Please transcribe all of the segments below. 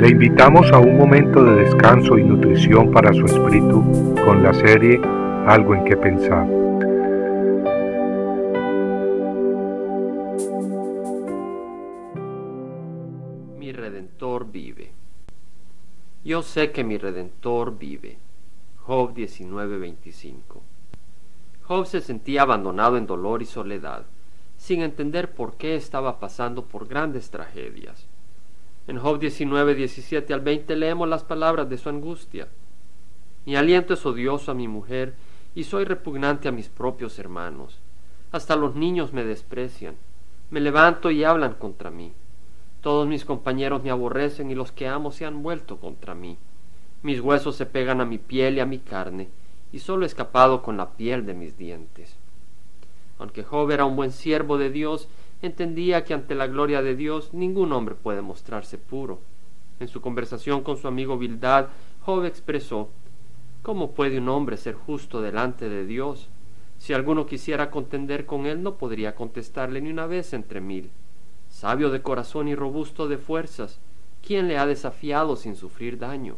Le invitamos a un momento de descanso y nutrición para su espíritu con la serie Algo en que pensar. Mi Redentor vive. Yo sé que mi Redentor vive. Job 19:25. Job se sentía abandonado en dolor y soledad, sin entender por qué estaba pasando por grandes tragedias. En Job 19, 17 al 20 leemos las palabras de su angustia. Mi aliento es odioso a mi mujer y soy repugnante a mis propios hermanos. Hasta los niños me desprecian. Me levanto y hablan contra mí. Todos mis compañeros me aborrecen y los que amo se han vuelto contra mí. Mis huesos se pegan a mi piel y a mi carne, y solo he escapado con la piel de mis dientes. Aunque Job era un buen siervo de Dios, entendía que ante la gloria de Dios ningún hombre puede mostrarse puro. En su conversación con su amigo Bildad, Job expresó ¿Cómo puede un hombre ser justo delante de Dios? Si alguno quisiera contender con él, no podría contestarle ni una vez entre mil. Sabio de corazón y robusto de fuerzas, ¿quién le ha desafiado sin sufrir daño?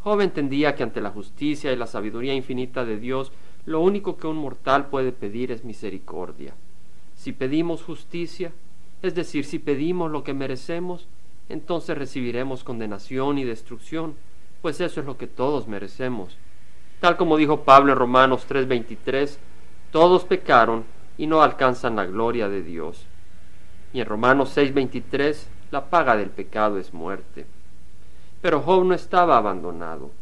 Job entendía que ante la justicia y la sabiduría infinita de Dios, lo único que un mortal puede pedir es misericordia. Si pedimos justicia, es decir, si pedimos lo que merecemos, entonces recibiremos condenación y destrucción, pues eso es lo que todos merecemos. Tal como dijo Pablo en Romanos 3:23, todos pecaron y no alcanzan la gloria de Dios. Y en Romanos 6:23, la paga del pecado es muerte. Pero Job no estaba abandonado.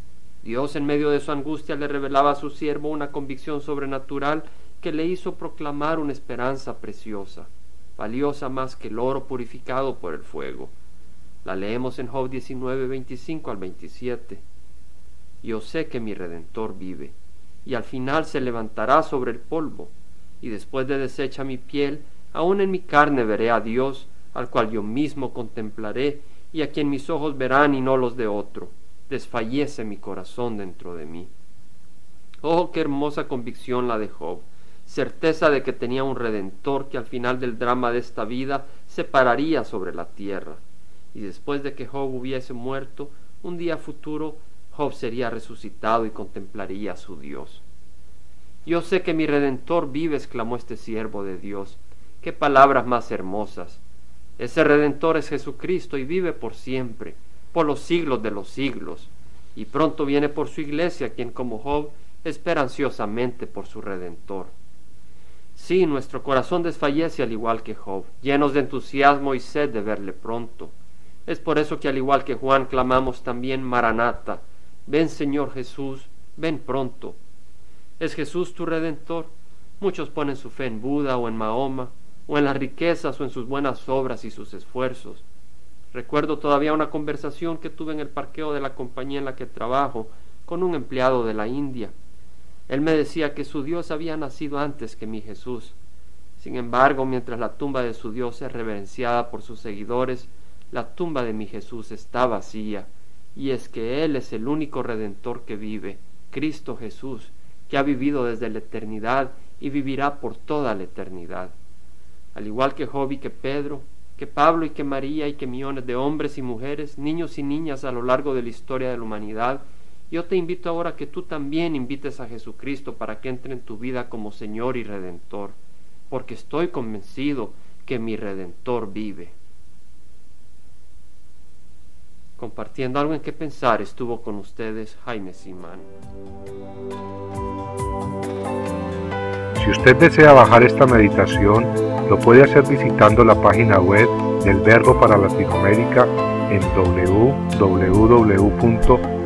Dios en medio de su angustia le revelaba a su siervo una convicción sobrenatural que le hizo proclamar una esperanza preciosa, valiosa más que el oro purificado por el fuego. La leemos en Job 19, 25 al 27. Yo sé que mi Redentor vive, y al final se levantará sobre el polvo, y después de deshecha mi piel, aun en mi carne veré a Dios, al cual yo mismo contemplaré, y a quien mis ojos verán y no los de otro. Desfallece mi corazón dentro de mí. Oh, qué hermosa convicción la de Job, certeza de que tenía un redentor que al final del drama de esta vida se pararía sobre la tierra y después de que Job hubiese muerto, un día futuro Job sería resucitado y contemplaría a su Dios. Yo sé que mi Redentor vive, exclamó este siervo de Dios. Qué palabras más hermosas. Ese Redentor es Jesucristo y vive por siempre, por los siglos de los siglos. Y pronto viene por su iglesia, quien como Job espera ansiosamente por su Redentor. Sí, nuestro corazón desfallece al igual que Job, llenos de entusiasmo y sed de verle pronto. Es por eso que al igual que Juan clamamos también Maranata, ven Señor Jesús, ven pronto. ¿Es Jesús tu redentor? Muchos ponen su fe en Buda o en Mahoma, o en las riquezas o en sus buenas obras y sus esfuerzos. Recuerdo todavía una conversación que tuve en el parqueo de la compañía en la que trabajo con un empleado de la India. Él me decía que su Dios había nacido antes que mi Jesús. Sin embargo, mientras la tumba de su Dios es reverenciada por sus seguidores, la tumba de mi Jesús está vacía, y es que Él es el único redentor que vive, Cristo Jesús, que ha vivido desde la eternidad y vivirá por toda la eternidad. Al igual que Job y que Pedro, que Pablo y que María y que millones de hombres y mujeres, niños y niñas a lo largo de la historia de la humanidad, yo te invito ahora a que tú también invites a Jesucristo para que entre en tu vida como Señor y Redentor, porque estoy convencido que mi Redentor vive. Compartiendo algo en qué pensar estuvo con ustedes Jaime Simán. Si usted desea bajar esta meditación, lo puede hacer visitando la página web del Verbo para Latinoamérica en